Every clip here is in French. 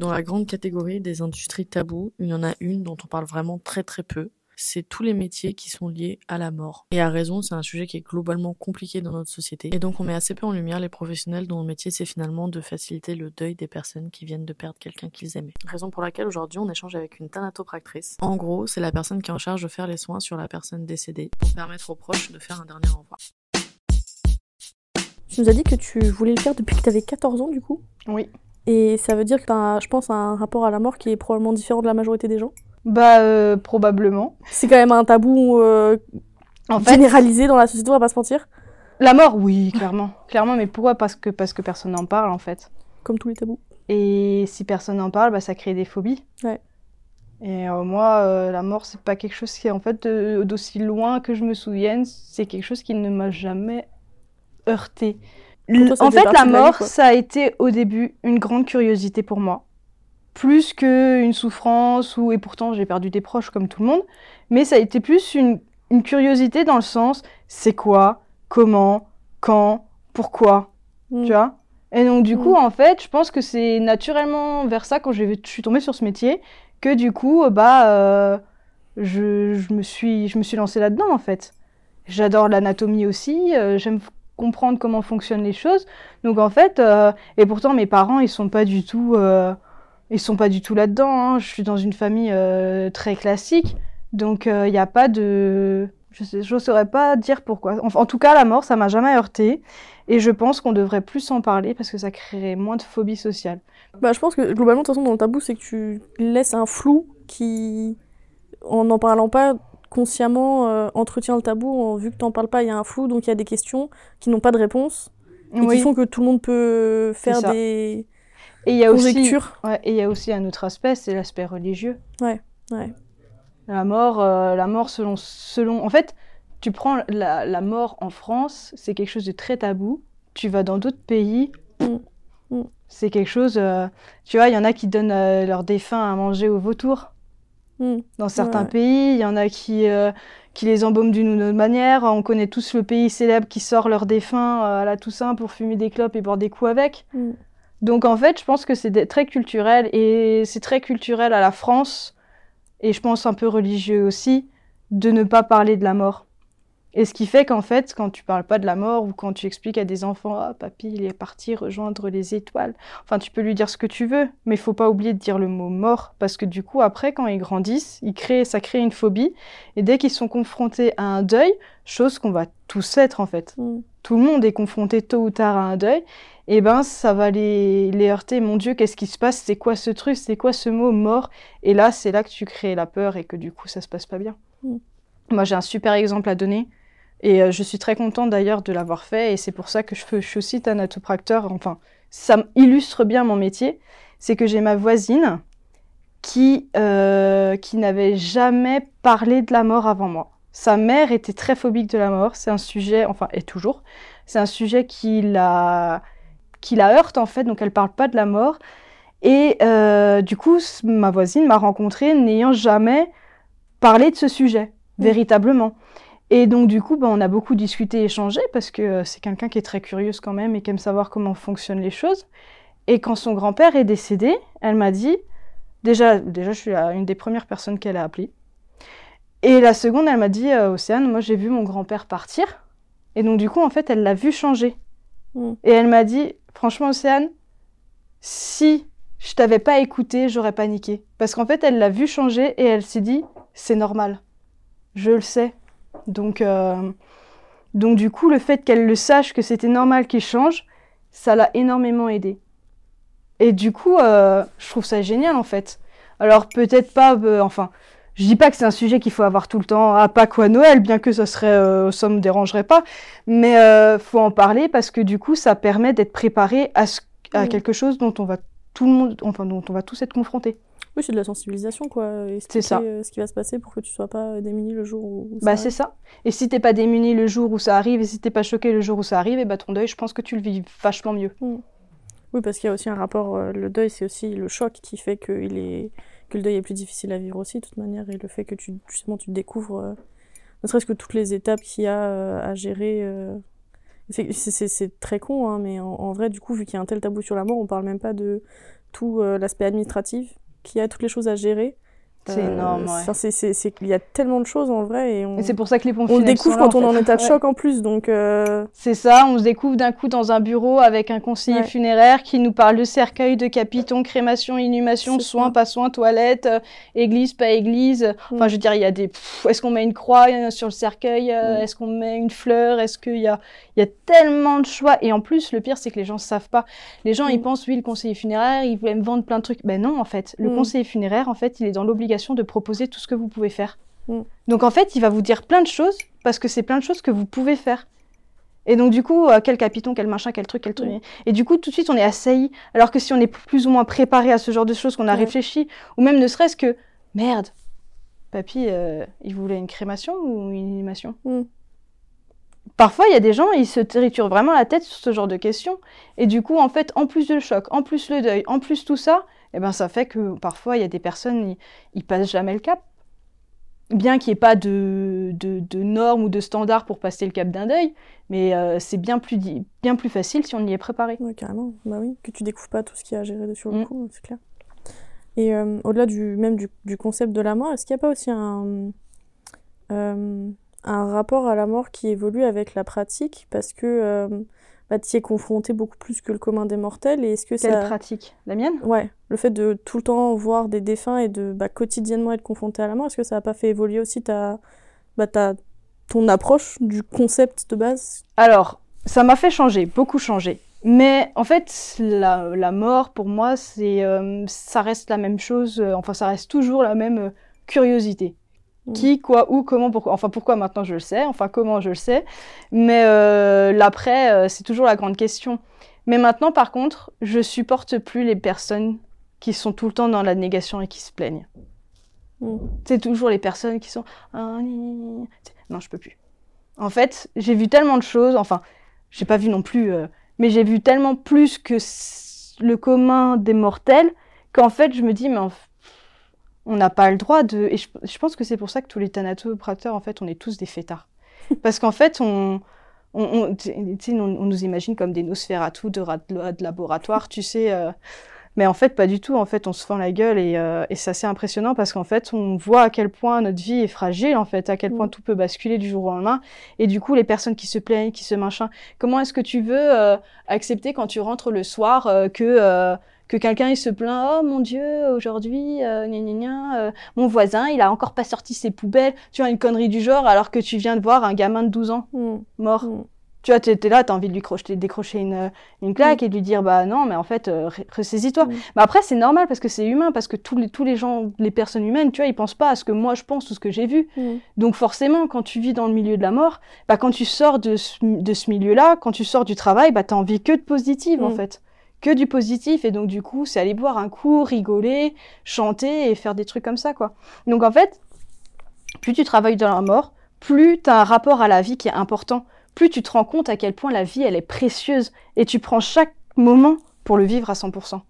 Dans la grande catégorie des industries tabous, il y en a une dont on parle vraiment très très peu. C'est tous les métiers qui sont liés à la mort. Et à raison, c'est un sujet qui est globalement compliqué dans notre société. Et donc on met assez peu en lumière les professionnels dont le métier c'est finalement de faciliter le deuil des personnes qui viennent de perdre quelqu'un qu'ils aimaient. Raison pour laquelle aujourd'hui on échange avec une thanatopractrice. En gros, c'est la personne qui est en charge de faire les soins sur la personne décédée pour permettre aux proches de faire un dernier au revoir. Tu nous as dit que tu voulais le faire depuis que tu avais 14 ans du coup? Oui. Et ça veut dire que tu as, je pense, un rapport à la mort qui est probablement différent de la majorité des gens Bah, euh, probablement. C'est quand même un tabou euh, En fait, généralisé dans la société, on va pas se mentir. la mort, oui, clairement. Clairement, mais pourquoi? Parce que, parce que personne n'en parle, en fait. Comme tous les tabous. Et si personne n'en parle, bah, ça crée des phobies. Ouais. Et euh, moi, euh, la mort, c'est pas quelque chose qui est, en fait, d'aussi loin que je me souvienne, c'est quelque chose qui ne m'a jamais heurté. Toi, en fait, la vie, mort, ça a été au début une grande curiosité pour moi. Plus qu'une souffrance, ou, et pourtant j'ai perdu des proches comme tout le monde, mais ça a été plus une, une curiosité dans le sens c'est quoi, comment, quand, pourquoi, Mm. tu vois Et donc, du Mm. coup, en fait, je pense que c'est naturellement vers ça, quand je suis tombée sur ce métier, que du coup, euh, bah, euh, je, je me suis, je me suis lancée là-dedans, en fait. J'adore l'anatomie aussi, euh, j'aime comprendre comment fonctionnent les choses. Donc, en fait, euh, et pourtant, mes parents, ils sont pas du tout, euh, ils sont pas du tout là-dedans. hein. Je suis dans une famille euh, très classique, donc il n'y a pas de... Je ne saurais pas dire pourquoi. En, tout cas, la mort, ça m'a jamais heurté. Et je pense qu'on devrait plus en parler parce que ça créerait moins de phobie sociale. Bah, je pense que globalement, de toute façon, dans le tabou, c'est que tu laisses un flou qui, en n'en parlant pas consciemment, euh, entretient le tabou. En- vu que t'en parles pas, il y a un flou, donc il y a des questions qui n'ont pas de réponse et Oui. qui font que tout le monde peut faire des Et il y a aussi, ouais, et il y a aussi un autre aspect, c'est l'aspect religieux. ouais. La mort, euh, la mort selon, selon. En fait, tu prends la, la mort en France, c'est quelque chose de très tabou. Tu vas dans d'autres pays, Mm. Mm. c'est quelque chose. euh, tu vois, il y en a qui donnent leurs défunts à manger aux vautours. Mm. Dans certains Ouais. pays, il y en a qui, euh, qui les embaument d'une ou d'une autre manière. On connaît tous le pays célèbre qui sort leurs défunts euh, à la Toussaint pour fumer des clopes et boire des coups avec. Mm. Donc en fait, je pense que c'est très culturel et c'est très culturel à la France et je pense un peu religieux aussi de ne pas parler de la mort. Et ce qui fait qu'en fait, quand tu parles pas de la mort ou quand tu expliques à des enfants, ah papy, il est parti rejoindre les étoiles. Enfin, tu peux lui dire ce que tu veux, mais il faut pas oublier de dire le mot mort parce que du coup, après, quand ils grandissent, ils créent, ça crée une phobie et dès qu'ils sont confrontés à un deuil, chose qu'on va tous être en fait Mm. tout le monde est confronté tôt ou tard à un deuil, et ben ça va les, les heurter. Mon Dieu, qu'est-ce qui se passe? C'est quoi ce truc? C'est quoi ce mot mort? Et là, c'est là que tu crées la peur et que du coup, ça se passe pas bien. Mm. Moi, j'ai un super exemple à donner. Et euh, je suis très contente d'ailleurs de l'avoir fait. Et c'est pour ça que je, fais- je suis aussi thanatopracteur. Enfin, ça illustre bien mon métier. C'est que j'ai ma voisine qui, euh, qui n'avait jamais parlé de la mort avant moi. Sa mère était très phobique de la mort. C'est un sujet, enfin, et toujours, c'est un sujet qui la, qui la heurte en fait, donc elle parle pas de la mort. Et euh, du coup, ma voisine m'a rencontrée n'ayant jamais parlé de ce sujet, Mm. véritablement. Et donc du coup, bah, on a beaucoup discuté, échangé, parce que euh, c'est quelqu'un qui est très curieuse quand même et qui aime savoir comment fonctionnent les choses. Et quand son grand-père est décédé, elle m'a dit, déjà, déjà, je suis la- une des premières personnes qu'elle a appelées. Et la seconde, elle m'a dit, euh, Océane, moi j'ai vu mon grand-père partir. Et donc du coup, en fait, elle l'a vu changer. Mm. Et elle m'a dit, franchement, Océane, si je t'avais pas écouté, j'aurais paniqué. Parce qu'en fait, elle l'a vu changer et elle s'est dit, c'est normal. Je le sais. Donc, euh, donc du coup, le fait qu'elle le sache que c'était normal qu'il change, ça l'a énormément aidé. Et du coup, euh, je trouve ça génial en fait. Alors peut-être pas, euh, enfin, je dis pas que c'est un sujet qu'il faut avoir tout le temps à Pâques ou à Noël, bien que ça serait, ça me dérangerait pas, mais faut en parler parce que du coup, ça permet d'être préparé à, ce- à quelque chose dont on va tout le monde, enfin dont on va tous être confrontés. Oui, c'est de la sensibilisation, quoi. Expliquer ça. euh, ce qui va se passer pour que tu sois pas démuni le jour où. où ça Bah c'est ça. Et si t'es pas démuni le jour où ça arrive, et si t'es pas choqué le jour où ça arrive, et bah ton deuil, je pense que tu le vis vachement mieux. Oui, parce qu'il y a aussi un rapport. euh, le deuil, c'est aussi le choc qui fait que, il est... que le deuil est plus difficile à vivre aussi, de toute manière, et le fait que tu, justement, tu découvres, euh, ne serait-ce que toutes les étapes qu'il y a euh, à gérer. euh, c'est- C'est c'est- c'est très con, hein, mais en, en vrai, du coup, vu qu'il y a un tel tabou sur la mort, on parle même pas de tout euh, l'aspect administratif qu'il y a, toutes les choses à gérer. C'est Euh, énorme, ouais. enfin, c'est- c'est- c'est- Il y a tellement de choses en vrai et on, c'est pour ça que les pompes on le découvre sont là, quand on est en état de Ouais. choc en plus. Donc, euh, C'est ça, on se découvre d'un coup dans un bureau avec un conseiller Ouais. funéraire qui nous parle de cercueil, de capiton, crémation, inhumation, soins, pas soins, toilettes, euh, église, pas église. Enfin, Mm. je veux dire, il y a des. Est-ce qu'on met une croix euh, sur le cercueil euh, Mm. Est-ce qu'on met une fleur Est-ce qu'il y a. Il y a tellement de choix. Et en plus, le pire, c'est que les gens ne savent pas. Les gens, ils Mm. pensent, oui, le conseiller funéraire, il voulait me vendre plein de trucs. Ben non, en fait. Le Mm. conseiller funéraire, en fait, il est dans l'obligation de proposer tout ce que vous pouvez faire. Mm. Donc, en fait, il va vous dire plein de choses parce que c'est plein de choses que vous pouvez faire. Et donc, du coup, euh, quel capiton, quel machin, quel truc, quel truc. Mm. Et du coup, tout de suite, on est assailli. Alors que si on est plus ou moins préparé à ce genre de choses, qu'on a réfléchi, ou même ne serait-ce que, merde, papy, euh, il voulait une crémation ou une inhumation Mm. Parfois, il y a des gens, ils se triturent vraiment la tête sur ce genre de questions. Et du coup, en fait, en plus de le choc, en plus le deuil, en plus tout ça, eh ben, ça fait que parfois, il y a des personnes, ils, ils passent jamais le cap. Bien qu'il n'y ait pas de, de, de normes ou de standards pour passer le cap d'un deuil, mais euh, c'est bien plus, di- bien plus facile si on y est préparé. ouais, carrément, bah oui, que tu découvres pas tout ce qu'il y a à gérer sur le Mm. coup, c'est clair. Et euh, au-delà du, même du, du concept de la mort, est-ce qu'il n'y a pas aussi un, euh, un rapport à la mort qui évolue avec la pratique Parce que euh, bah, tu y es confronté beaucoup plus que le commun des mortels. Et est-ce que Quelle ça. pratique? La mienne? Ouais, le fait de tout le temps voir des défunts et de bah, quotidiennement être confronté à la mort, est-ce que ça n'a pas fait évoluer aussi ta, bah, ta, ton approche du concept de base? Alors, ça m'a fait changer, beaucoup changer. Mais en fait, la, la mort, pour moi, c'est, euh, ça reste la même chose. euh, enfin, ça reste toujours la même curiosité. Mm. Qui, quoi, où, comment, pourquoi. Enfin, pourquoi maintenant je le sais. Enfin, comment je le sais. Mais euh, l'après, euh, c'est toujours la grande question. Mais maintenant, par contre, je supporte plus les personnes qui sont tout le temps dans la négation et qui se plaignent. Mm. C'est toujours les personnes qui sont. Ah. Non, je peux plus. En fait, j'ai vu tellement de choses. Enfin, j'ai pas vu non plus. euh, mais j'ai vu tellement plus que le commun des mortels qu'en fait, je me dis, mais en f- on n'a pas le droit de. Et je, je pense que c'est pour ça que tous les thanatoprateurs, en fait, on est tous des fêtards. Parce qu'en fait, on. On, on, tu sais, on, on nous imagine comme des Nosferatu de, de laboratoire, tu sais. euh, mais en fait, pas du tout. En fait, on se fend la gueule et, euh, et c'est assez impressionnant parce qu'en fait, on voit à quel point notre vie est fragile, en fait, à quel point Mm. tout peut basculer du jour au lendemain. Et du coup, les personnes qui se plaignent, qui se machin, comment est-ce que tu veux euh, accepter quand tu rentres le soir euh, que, que quelqu'un il se plaint Oh mon Dieu, aujourd'hui, euh, gna gna gna, euh, mon voisin, il a encore pas sorti ses poubelles. Tu vois, une connerie du genre alors que tu viens de voir un gamin de 12 ans Mm. mort. Mm. Tu vois, t'es là, t'as envie de lui crocheter, décrocher une, une claque et de lui dire bah non, mais en fait, euh, ressaisis-toi. Mais après, c'est normal parce que c'est humain, parce que tous les, tous les gens, les personnes humaines, tu vois, ils pensent pas à ce que moi je pense ou ce que j'ai vu. Donc forcément, quand tu vis dans le milieu de la mort, bah, quand tu sors de ce, de ce milieu-là, quand tu sors du travail, bah, t'as envie que de positif en fait. Que du positif. Et donc du coup, c'est aller boire un coup, rigoler, chanter et faire des trucs comme ça, quoi. Donc en fait, plus tu travailles dans la mort, plus tu as un rapport à la vie qui est important, plus tu te rends compte à quel point la vie, elle est précieuse. Et tu prends chaque moment pour le vivre à 100%.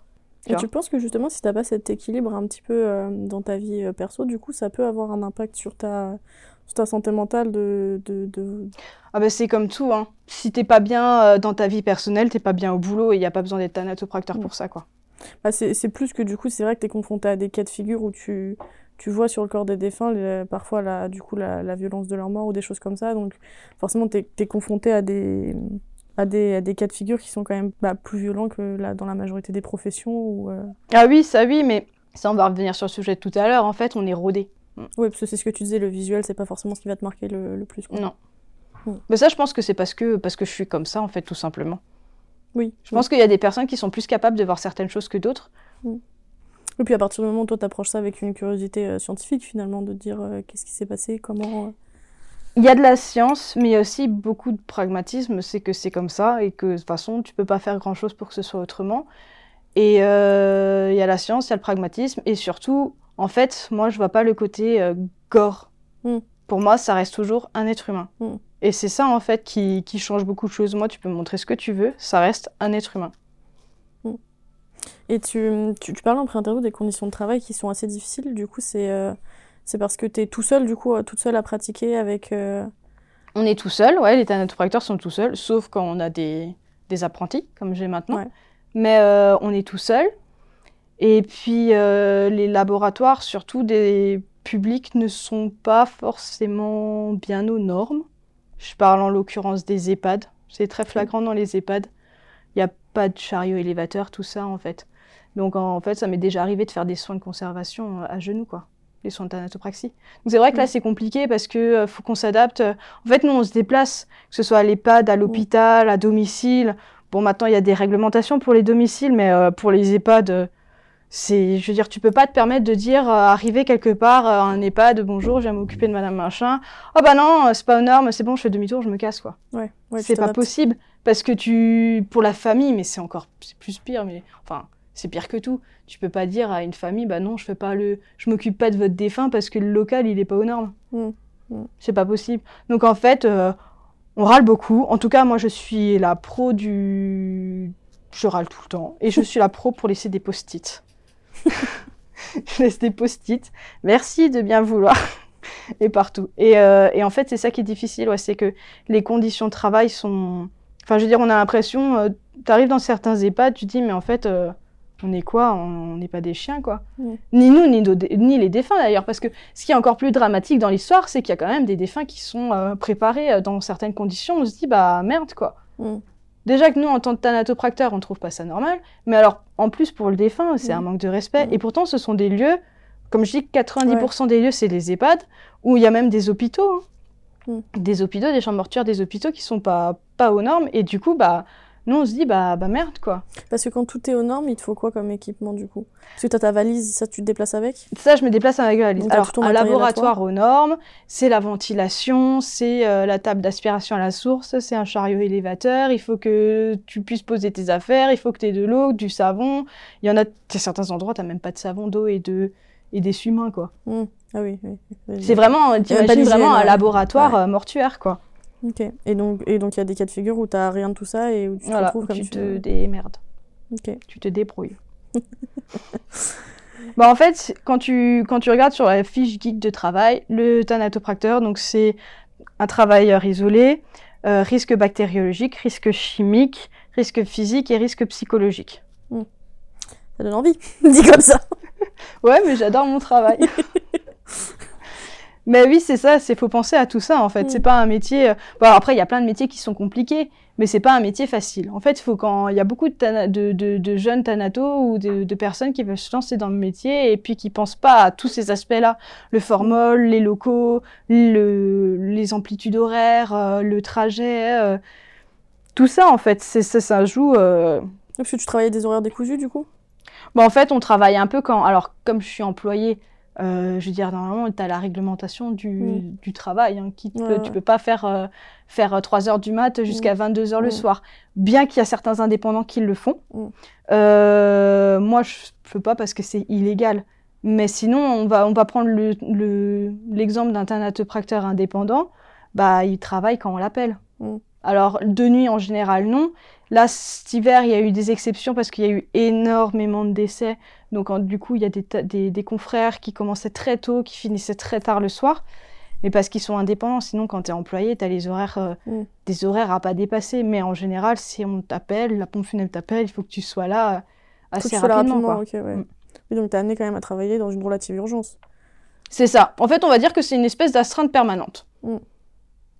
Tu Et tu penses que justement, si t'as pas cet équilibre un petit peu euh, dans ta vie euh, perso, du coup, ça peut avoir un impact sur ta, sur ta santé mentale de, de, de... Ah bah c'est comme tout, hein. Si t'es pas bien euh, dans ta vie personnelle, t'es pas bien au boulot et il n'y a pas besoin d'être thanatopracteur Mm. pour ça, quoi. Bah, c'est plus que du coup, c'est vrai que tu es confronté à des cas de figure où tu, tu vois sur le corps des défunts les- parfois la, du coup, la, la violence de leur mort ou des choses comme ça. Donc forcément, tu es, confronté à des, à, des, à des cas de figure qui sont quand même bah, plus violents que là, dans la majorité des professions. Euh, Ah oui, ça oui, mais ça on va revenir sur le sujet de tout à l'heure. En fait, on est rodé. Ouais, parce que c'est ce que tu disais, le visuel, c'est pas forcément ce qui va te marquer le, le plus. quoi. Non. Mm. Mais ça, je pense que c'est parce que, parce que je suis comme ça, en fait, tout simplement. Oui. Je pense qu'il y a des personnes qui sont plus capables de voir certaines choses que d'autres. Et puis à partir du moment où toi t'approches ça avec une curiosité euh, scientifique finalement, de dire euh, qu'est-ce qui s'est passé, comment. euh, Il y a de la science, mais il y a aussi beaucoup de pragmatisme. C'est que c'est comme ça et que de toute façon, tu peux pas faire grand-chose pour que ce soit autrement. Et il y a la science, il y a le pragmatisme. Et surtout, en fait, moi, je vois pas le côté euh, gore. Mm. Pour moi, ça reste toujours un être humain. Mm. Et c'est ça, en fait, qui, qui change beaucoup de choses. Moi, tu peux me montrer ce que tu veux, ça reste un être humain. Et tu, tu, tu parles en pré-interview des conditions de travail qui sont assez difficiles. Du coup, c'est euh, c'est parce que tu es tout seul, du coup, euh, toute seule à pratiquer avec. euh, On est tout seul, ouais, les thanatopracteurs sont tout seuls, sauf quand on a des, des apprentis, comme j'ai maintenant. Ouais. Mais on est tout seul. Et puis euh, les laboratoires, surtout des publics, ne sont pas forcément bien aux normes. Je parle en l'occurrence des EHPAD. C'est très flagrant dans les EHPAD. Il n'y a pas de chariot élévateur, tout ça en fait. Donc en fait, ça m'est déjà arrivé de faire des soins de conservation euh, à genoux, quoi. Les soins de thanatopraxie. Donc c'est vrai que là, Mm. c'est compliqué parce que euh, faut qu'on s'adapte. En fait, nous, on se déplace, que ce soit à l'EHPAD, à l'hôpital, à domicile. Bon, maintenant, il y a des réglementations pour les domiciles, mais euh, pour les EHPAD, euh, c'est, je veux dire, tu peux pas te permettre de dire, euh, arriver quelque part, euh, à un EHPAD, bonjour, je vais m'occuper de madame machin. Oh bah non, euh, c'est pas aux normes, c'est bon, je fais demi-tour, je me casse, quoi. Ouais, ouais, tu c'est pas possible parce que tu pour la famille mais c'est encore c'est plus pire mais enfin c'est pire que tout. Tu peux pas dire à une famille bah non je fais pas le je m'occupe pas de votre défunt parce que le local il est pas aux normes. Mm. Mm. c'est pas possible. Donc en fait euh, on râle beaucoup. En tout cas moi je suis la pro du je râle tout le temps. Et je suis la pro pour laisser des post-it je laisse des post-it merci de bien vouloir et partout et, euh, et en fait c'est ça qui est difficile ouais, c'est que les conditions de travail sont. Enfin, je veux dire, on a l'impression, euh, t'arrives dans certains EHPAD, tu te dis, mais en fait, euh, on est quoi? On n'est pas des chiens, quoi. Ni nous, ni, les défunts, d'ailleurs. Parce que ce qui est encore plus dramatique dans l'histoire, c'est qu'il y a quand même des défunts qui sont préparés dans certaines conditions. On se dit, bah merde, quoi. Mm. Déjà que nous, en tant que thanatopracteur, on trouve pas ça normal. Mais alors, en plus, pour le défunt, c'est Mm. un manque de respect. Mm. Et pourtant, ce sont des lieux, comme je dis, 90% des lieux, c'est les EHPAD, où il y a même des hôpitaux. hein Mm. des hôpitaux, des chambres mortuaires, des hôpitaux qui sont pas, pas aux normes. Et du coup, bah, nous, on se dit, bah, bah merde, quoi. Parce que quand tout est aux normes, il te faut quoi comme équipement du coup? Parce que t'as ta valise, ça tu te déplaces avec? Ça, je me déplace avec la valise. Alors, un laboratoire aux normes, c'est la ventilation, c'est euh, la table d'aspiration à la source, c'est un chariot élévateur. Il faut que tu puisses poser tes affaires, il faut que tu aies de l'eau, du savon. Il y en a, à certains endroits, tu même pas de savon, d'eau et de et d'essuie-mains, quoi. Mm. Ah oui, oui. C'est vraiment, t'imagines vraiment un laboratoire Ouais. euh, mortuaire, quoi. Ok. Et donc, et donc il y a des cas de figure où t'as rien de tout ça et où tu te Voilà, retrouves comme tu tu te démerdes. Ok. tu te débrouilles. bah en fait, quand tu, quand tu regardes sur la fiche guide de travail, le thanatopracteur, donc c'est un travailleur isolé, euh, risque bactériologique, risque chimique, risque physique et risque psychologique. Ça donne envie, dit comme ça. Ouais, mais j'adore mon travail. Mais oui, c'est ça, c'est faut penser à tout ça en fait. Mm. C'est pas un métier. euh, Bon, après, il y a plein de métiers qui sont compliqués, mais c'est pas un métier facile. En fait, il faut quand il y a beaucoup de, de, de- de jeunes thanatos ou de, de personnes qui veulent se lancer dans le métier et puis qui pensent pas à tous ces aspects-là, le formol, les locaux, le, les amplitudes horaires, euh, le trajet. euh, tout ça, en fait, c'est ça, ça joue. euh, Parce que tu travaillais des horaires décousus du coup? Bon, en fait, on travaille un peu quand. Alors, comme je suis employée, euh, je veux dire, normalement, tu as la réglementation du, Mm. du travail. Hein, qui Ouais, peut-. Tu peux pas faire, euh, faire 3 heures du mat jusqu'à 22 heures le Mm. soir. Bien qu'il y a certains indépendants qui le font. Mm. Euh, moi, je ne peux pas parce que c'est illégal. Mais sinon, on va, on va prendre le- le- l'exemple d'un thanatopracteur indépendant. Bah, il travaille quand on l'appelle. Alors, de nuit, en général, non. Là, cet hiver, il y a eu des exceptions parce qu'il y a eu énormément de décès. Donc, en- du coup, il y a des, ta- des, des confrères qui commençaient très tôt, qui finissaient très tard le soir. Mais parce qu'ils sont indépendants. Sinon, quand tu es employé, tu as les horaires, euh, Mm. des horaires à pas dépasser. Mais en général, si on t'appelle, la pompe funèbre t'appelle, il faut que tu sois là euh, Faut que assez tu sois là rapidement. quoi. ok, ouais. Mm. Oui, donc t'es amené quand même à travailler dans une relative urgence. C'est ça. En fait, on va dire que c'est une espèce d'astreinte permanente. Mm.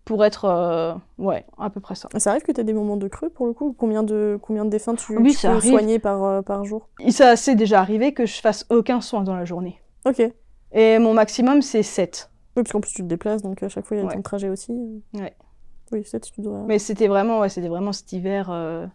Pour être. euh, ouais, à peu près ça. Ça arrive que t'aies des moments de creux pour le coup Combien de, combien de défunts tu, Oui, tu peux soigner par, euh, par jour? Ça, c'est déjà arrivé que je fasse aucun soin dans la journée. Ok. Oui, Et mon maximum, c'est 7. parce qu'en plus tu te déplaces, donc à chaque fois il y a Ouais. ton trajet aussi. Ouais. Oui, ça tu dois. Mais c'était vraiment, ouais, c'était vraiment cet hiver, euh,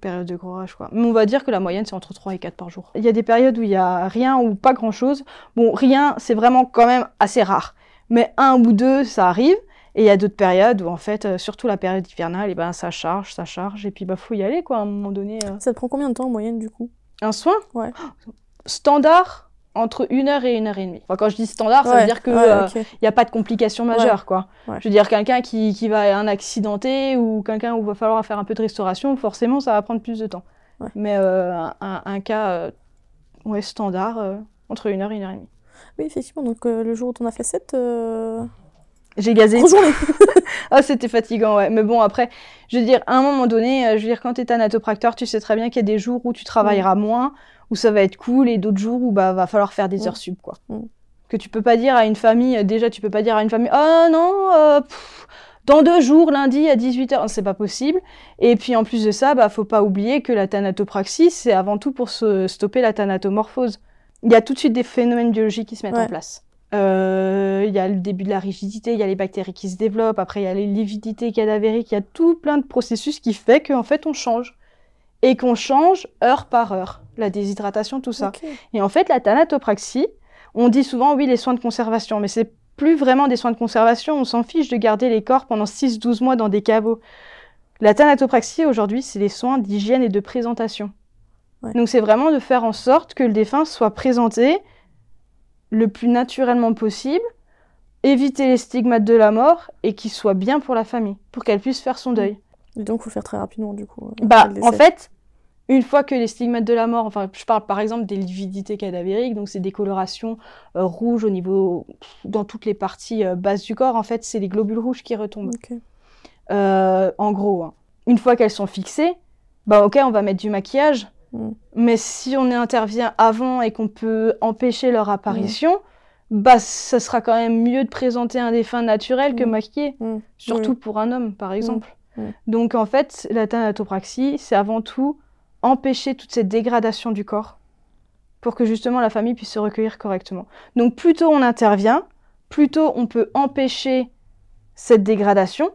période de gros rush, quoi. Mais on va dire que la moyenne, c'est entre 3 et 4 par jour. Il y a des périodes où il y a rien ou pas grand-chose. Bon, rien, c'est vraiment quand même assez rare. Mais un ou deux, ça arrive. Et il y a d'autres périodes où, en fait, euh, surtout la période hivernale, et ben, ça charge, ça charge. Et puis, bah, faut y aller, quoi, à un moment donné. euh. Ça te prend combien de temps en moyenne du coup? Un soin? Ouais. Standard, entre une heure et une heure et demie. Enfin, quand je dis standard, ça veut dire qu'il ouais, euh, n'y a pas de complications majeures, quoi. Je veux dire, quelqu'un qui, qui va un accidenté ou quelqu'un où il va falloir faire un peu de restauration, forcément, ça va prendre plus de temps. Mais euh, un, cas standard, entre une heure et une heure et demie. Oui, effectivement, donc le jour où t'en as fait 7, J'ai gazé. Ah, c'était fatigant, ouais. Mais bon, après, je veux dire, à un moment donné, euh, je veux dire, quand t'es thanatopracteur, tu sais très bien qu'il y a des jours où tu travailleras moins, où ça va être cool, et d'autres jours où bah va falloir faire des Mm. heures sub, quoi. Mm. Que tu peux pas dire à une famille, euh, déjà, tu peux pas dire à une famille, oh non, euh, pff, dans deux jours, lundi à 18h, c'est pas possible. Et puis en plus de ça, bah faut pas oublier que la thanatopraxie, c'est avant tout pour se stopper la thanatomorphose. Il y a tout de suite des phénomènes biologiques qui se mettent Ouais. en place. Euh, Il y a le début de la rigidité, il y a les bactéries qui se développent, après il y a les lividités cadavériques, il y a tout plein de processus qui fait qu'en fait on change. Et qu'on change heure par heure. La déshydratation, tout ça. Et en fait, la thanatopraxie, on dit souvent oui les soins de conservation, mais c'est plus vraiment des soins de conservation, on s'en fiche de garder les corps pendant 6-12 mois dans des caveaux. La thanatopraxie aujourd'hui, c'est les soins d'hygiène et de présentation. Ouais. Donc c'est vraiment de faire en sorte que le défunt soit présenté le plus naturellement possible, éviter les stigmates de la mort et qu'il soit bien pour la famille, pour qu'elle puisse faire son deuil. Et donc, faut le faire très rapidement, du coup. euh, Bah, en fait, une fois que les stigmates de la mort, enfin, je parle par exemple des lividités cadavériques, donc c'est des colorations euh, rouges au niveau, dans toutes les parties euh, basses du corps, en fait, c'est les globules rouges qui retombent. Euh, en gros, hein. une fois qu'elles sont fixées, bah ok, on va mettre du maquillage, Mm. mais si on intervient avant et qu'on peut empêcher leur apparition, Mm. bah ça sera quand même mieux de présenter un défunt naturel que Mm. maquillé, surtout pour un homme, par exemple. Donc en fait, la thanatopraxie, c'est avant tout empêcher toute cette dégradation du corps pour que justement la famille puisse se recueillir correctement. Donc plus tôt on intervient, plus tôt on peut empêcher cette dégradation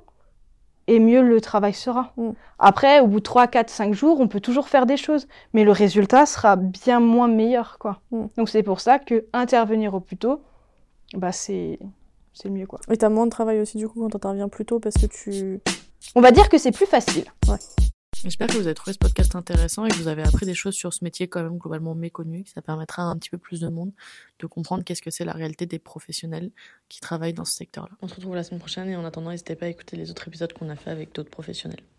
et mieux le travail sera. Mm. Après, au bout de 3, 4, 5 jours, on peut toujours faire des choses, mais le résultat sera bien moins meilleur. quoi. Mm. Donc c'est pour ça que intervenir au plus tôt, bah, c'est mieux. quoi. Et t'as moins de travail aussi, du coup, quand t'interviens plus tôt parce que tu. On va dire que c'est plus facile. J'espère que vous avez trouvé ce podcast intéressant et que vous avez appris des choses sur ce métier quand même globalement méconnu, que ça permettra à un petit peu plus de monde de comprendre qu'est-ce que c'est la réalité des professionnels qui travaillent dans ce secteur-là. On se retrouve la semaine prochaine et en attendant, n'hésitez pas à écouter les autres épisodes qu'on a fait avec d'autres professionnels.